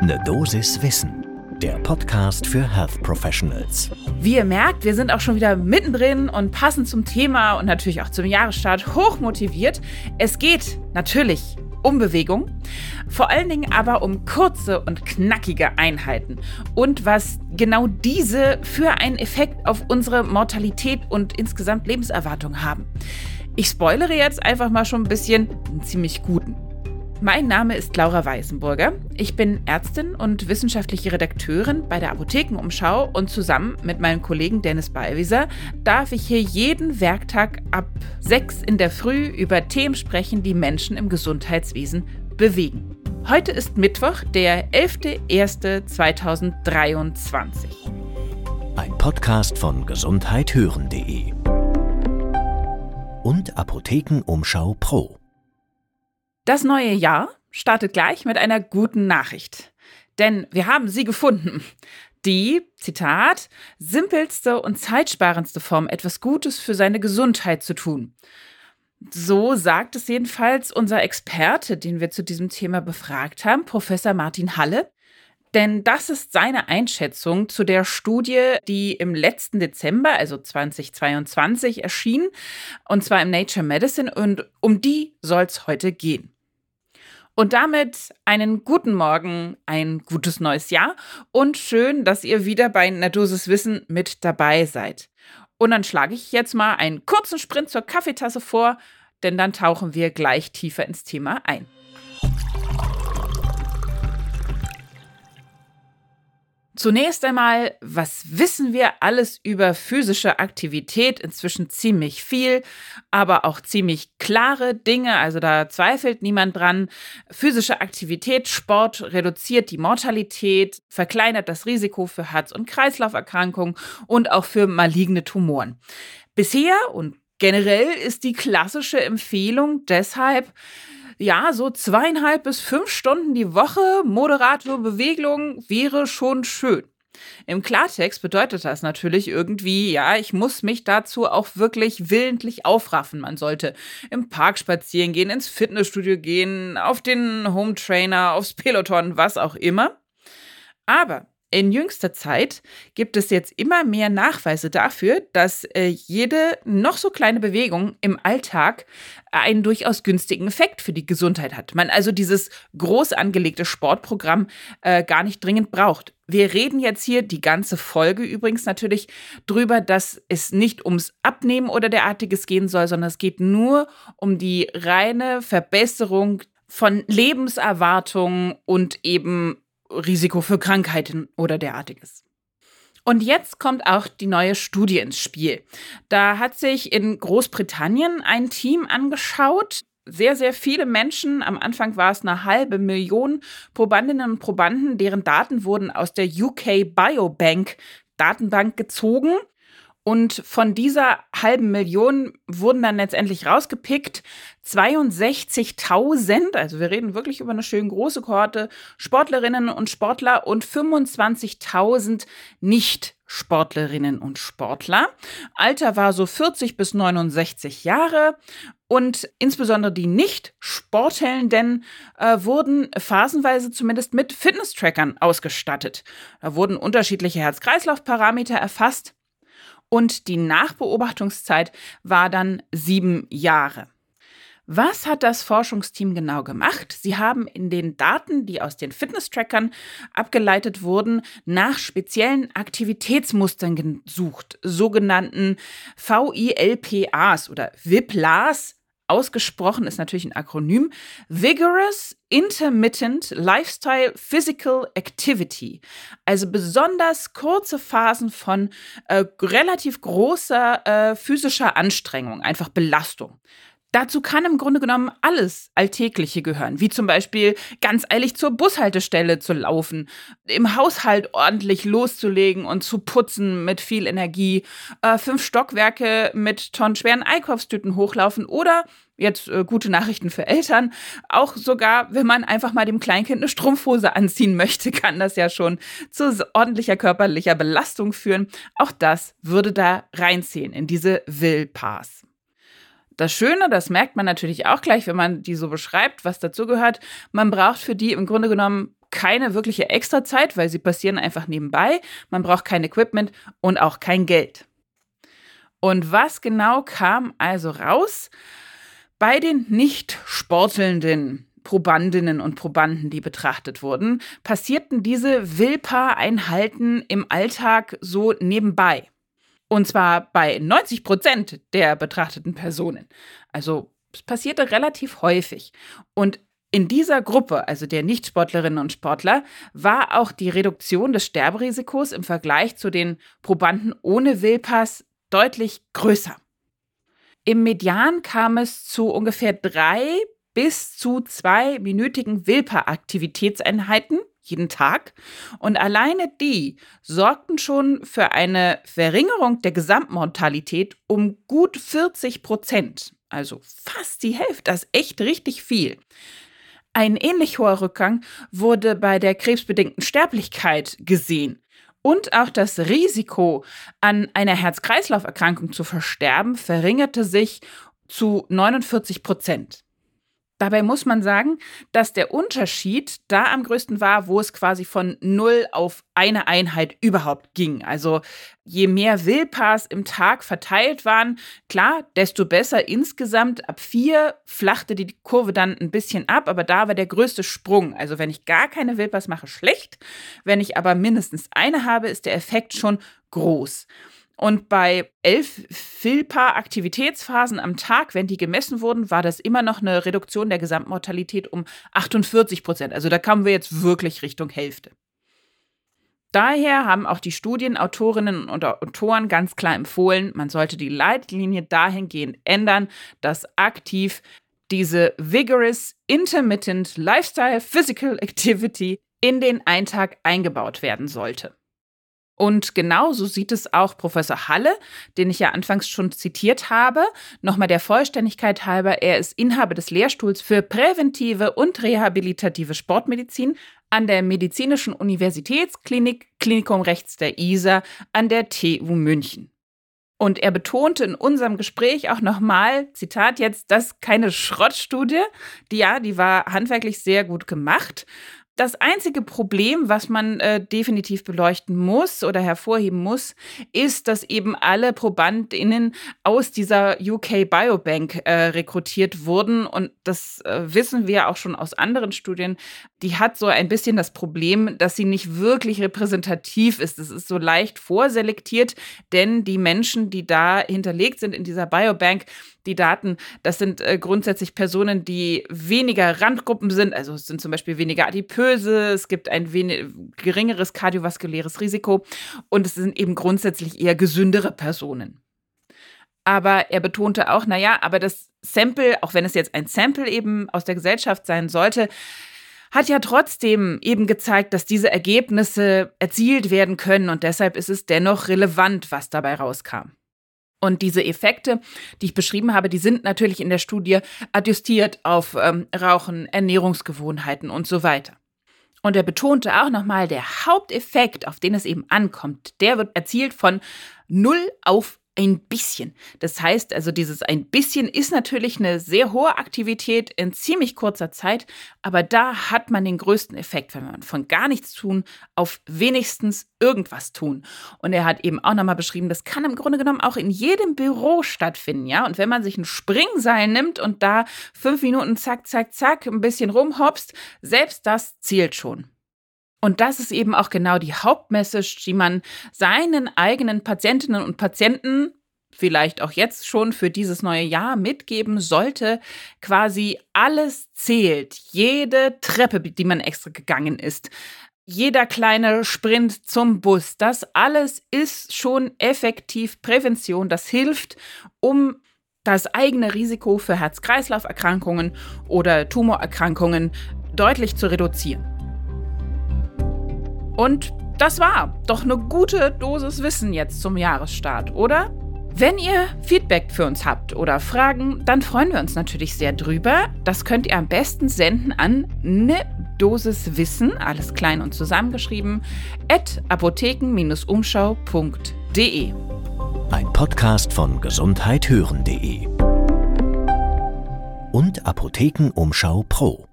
Ne Dosis Wissen, der Podcast für Health Professionals. Wie ihr merkt, wir sind auch schon wieder mittendrin und passend zum Thema und natürlich auch zum Jahresstart hoch motiviert. Es geht natürlich um Bewegung, vor allen Dingen aber um kurze und knackige Einheiten und was genau diese für einen Effekt auf unsere Mortalität und insgesamt Lebenserwartung haben. Ich spoilere jetzt einfach mal schon ein bisschen einen ziemlich guten. Mein Name ist Laura Weißenburger. Ich bin Ärztin und wissenschaftliche Redakteurin bei der Apothekenumschau und zusammen mit meinem Kollegen Dennis Ballwieser darf ich hier jeden Werktag ab 6 in der Früh über Themen sprechen, die Menschen im Gesundheitswesen bewegen. Heute ist Mittwoch, der 11.01.2023. Ein Podcast von gesundheithören.de und Apothekenumschau Pro. Das neue Jahr startet gleich mit einer guten Nachricht. Denn wir haben sie gefunden. Die, Zitat, simpelste und zeitsparendste Form, etwas Gutes für seine Gesundheit zu tun. So sagt es jedenfalls unser Experte, den wir zu diesem Thema befragt haben, Professor Martin Halle. Denn das ist seine Einschätzung zu der Studie, die im letzten Dezember, also 2022, erschien, und zwar im Nature Medicine, und um die soll es heute gehen. Und damit einen guten Morgen, ein gutes neues Jahr und schön, dass ihr wieder bei Naturses Wissen mit dabei seid. Und dann schlage ich jetzt mal einen kurzen Sprint zur Kaffeetasse vor, denn dann tauchen wir gleich tiefer ins Thema ein. Zunächst einmal, was wissen wir alles über physische Aktivität? Inzwischen ziemlich viel, aber auch ziemlich klare Dinge. Also da zweifelt niemand dran. Physische Aktivität, Sport reduziert die Mortalität, verkleinert das Risiko für Herz- und Kreislauferkrankungen und auch für maligne Tumoren. Bisher und generell ist die klassische Empfehlung deshalb, ja, so zweieinhalb bis fünf Stunden die Woche moderate Bewegung wäre schon schön. Im Klartext bedeutet das natürlich irgendwie, ja, ich muss mich dazu auch wirklich willentlich aufraffen. Man sollte im Park spazieren gehen, ins Fitnessstudio gehen, auf den Home Trainer, aufs Peloton, was auch immer. Aber in jüngster Zeit gibt es jetzt immer mehr Nachweise dafür, dass äh, jede noch so kleine Bewegung im Alltag einen durchaus günstigen Effekt für die Gesundheit hat. Man also dieses groß angelegte Sportprogramm äh, gar nicht dringend braucht. Wir reden jetzt hier die ganze Folge übrigens natürlich drüber, dass es nicht ums Abnehmen oder derartiges gehen soll, sondern es geht nur um die reine Verbesserung von Lebenserwartung und eben Risiko für Krankheiten oder derartiges. Und jetzt kommt auch die neue Studie ins Spiel. Da hat sich in Großbritannien ein Team angeschaut, sehr, sehr viele Menschen, am Anfang war es eine halbe Million Probandinnen und Probanden, deren Daten wurden aus der UK Biobank Datenbank gezogen. Und von dieser halben Million wurden dann letztendlich rausgepickt 62.000, also wir reden wirklich über eine schön große Kohorte, Sportlerinnen und Sportler und 25.000 Nicht-Sportlerinnen und Sportler. Alter war so 40 bis 69 Jahre und insbesondere die Nicht-Sportelnden äh, wurden phasenweise zumindest mit Fitness-Trackern ausgestattet. Da wurden unterschiedliche Herz-Kreislauf-Parameter erfasst und die Nachbeobachtungszeit war dann sieben Jahre. Was hat das Forschungsteam genau gemacht? Sie haben in den Daten, die aus den Fitness-Trackern abgeleitet wurden, nach speziellen Aktivitätsmustern gesucht, sogenannten VILPAs oder WIPLAs ausgesprochen ist natürlich ein Akronym, Vigorous Intermittent Lifestyle Physical Activity. Also besonders kurze Phasen von äh, relativ großer äh, physischer Anstrengung, einfach Belastung. Dazu kann im Grunde genommen alles Alltägliche gehören, wie zum Beispiel ganz eilig zur Bushaltestelle zu laufen, im Haushalt ordentlich loszulegen und zu putzen mit viel Energie, äh, fünf Stockwerke mit tonnenschweren Einkaufstüten hochlaufen oder jetzt äh, gute Nachrichten für Eltern. Auch sogar, wenn man einfach mal dem Kleinkind eine Strumpfhose anziehen möchte, kann das ja schon zu ordentlicher körperlicher Belastung führen. Auch das würde da reinziehen in diese Will-Pass. Das Schöne, das merkt man natürlich auch gleich, wenn man die so beschreibt, was dazu gehört. Man braucht für die im Grunde genommen keine wirkliche Extrazeit, weil sie passieren einfach nebenbei. Man braucht kein Equipment und auch kein Geld. Und was genau kam also raus? Bei den nicht sportelnden Probandinnen und Probanden, die betrachtet wurden, passierten diese Willpa-Einheiten im Alltag so nebenbei. Und zwar bei 90 Prozent der betrachteten Personen. Also es passierte relativ häufig. Und in dieser Gruppe, also der Nichtsportlerinnen und Sportler, war auch die Reduktion des Sterberisikos im Vergleich zu den Probanden ohne Willpass deutlich größer. Im Median kam es zu ungefähr drei bis zu zwei minütigen Wilper-Aktivitätseinheiten jeden Tag. Und alleine die sorgten schon für eine Verringerung der Gesamtmortalität um gut 40 Prozent. Also fast die Hälfte, das ist echt richtig viel. Ein ähnlich hoher Rückgang wurde bei der krebsbedingten Sterblichkeit gesehen. Und auch das Risiko, an einer Herz-Kreislauf-Erkrankung zu versterben, verringerte sich zu 49 Prozent. Dabei muss man sagen, dass der Unterschied da am größten war, wo es quasi von null auf eine Einheit überhaupt ging. Also je mehr Willpass im Tag verteilt waren, klar, desto besser insgesamt. Ab vier flachte die Kurve dann ein bisschen ab, aber da war der größte Sprung. Also wenn ich gar keine Willpass mache, schlecht. Wenn ich aber mindestens eine habe, ist der Effekt schon groß. Und bei elf Filpa-Aktivitätsphasen am Tag, wenn die gemessen wurden, war das immer noch eine Reduktion der Gesamtmortalität um 48 Prozent. Also da kamen wir jetzt wirklich Richtung Hälfte. Daher haben auch die Studienautorinnen und Autoren ganz klar empfohlen, man sollte die Leitlinie dahingehend ändern, dass aktiv diese Vigorous Intermittent Lifestyle Physical Activity in den Eintag eingebaut werden sollte. Und genauso sieht es auch Professor Halle, den ich ja anfangs schon zitiert habe. Nochmal der Vollständigkeit halber, er ist Inhaber des Lehrstuhls für präventive und rehabilitative Sportmedizin an der Medizinischen Universitätsklinik Klinikum Rechts der ISA an der TU München. Und er betonte in unserem Gespräch auch nochmal, Zitat jetzt, das keine Schrottstudie. Die ja, die war handwerklich sehr gut gemacht. Das einzige Problem, was man äh, definitiv beleuchten muss oder hervorheben muss, ist, dass eben alle ProbandInnen aus dieser UK Biobank äh, rekrutiert wurden. Und das äh, wissen wir auch schon aus anderen Studien. Die hat so ein bisschen das Problem, dass sie nicht wirklich repräsentativ ist. Es ist so leicht vorselektiert, denn die Menschen, die da hinterlegt sind in dieser Biobank, die Daten, das sind äh, grundsätzlich Personen, die weniger Randgruppen sind, also es sind zum Beispiel weniger adipöse, es gibt ein geringeres kardiovaskuläres Risiko und es sind eben grundsätzlich eher gesündere Personen. Aber er betonte auch, naja, aber das Sample, auch wenn es jetzt ein Sample eben aus der Gesellschaft sein sollte, hat ja trotzdem eben gezeigt, dass diese Ergebnisse erzielt werden können und deshalb ist es dennoch relevant, was dabei rauskam. Und diese Effekte, die ich beschrieben habe, die sind natürlich in der Studie adjustiert auf ähm, Rauchen, Ernährungsgewohnheiten und so weiter. Und er betonte auch nochmal, der Haupteffekt, auf den es eben ankommt, der wird erzielt von 0 auf ein bisschen. Das heißt also, dieses ein bisschen ist natürlich eine sehr hohe Aktivität in ziemlich kurzer Zeit, aber da hat man den größten Effekt, wenn man von gar nichts tun auf wenigstens irgendwas tun. Und er hat eben auch nochmal beschrieben, das kann im Grunde genommen auch in jedem Büro stattfinden, ja. Und wenn man sich ein Springseil nimmt und da fünf Minuten zack, zack, zack ein bisschen rumhopst, selbst das zählt schon. Und das ist eben auch genau die Hauptmessage, die man seinen eigenen Patientinnen und Patienten vielleicht auch jetzt schon für dieses neue Jahr mitgeben sollte, quasi alles zählt, jede Treppe, die man extra gegangen ist, jeder kleine Sprint zum Bus, das alles ist schon effektiv Prävention, das hilft, um das eigene Risiko für Herz-Kreislauf-Erkrankungen oder Tumorerkrankungen deutlich zu reduzieren. Und das war doch eine gute Dosis Wissen jetzt zum Jahresstart, oder? Wenn ihr Feedback für uns habt oder Fragen, dann freuen wir uns natürlich sehr drüber. Das könnt ihr am besten senden an ne Dosis Wissen, alles klein und zusammengeschrieben, at apotheken-umschau.de. Ein Podcast von gesundheithören.de und Apothekenumschau Pro.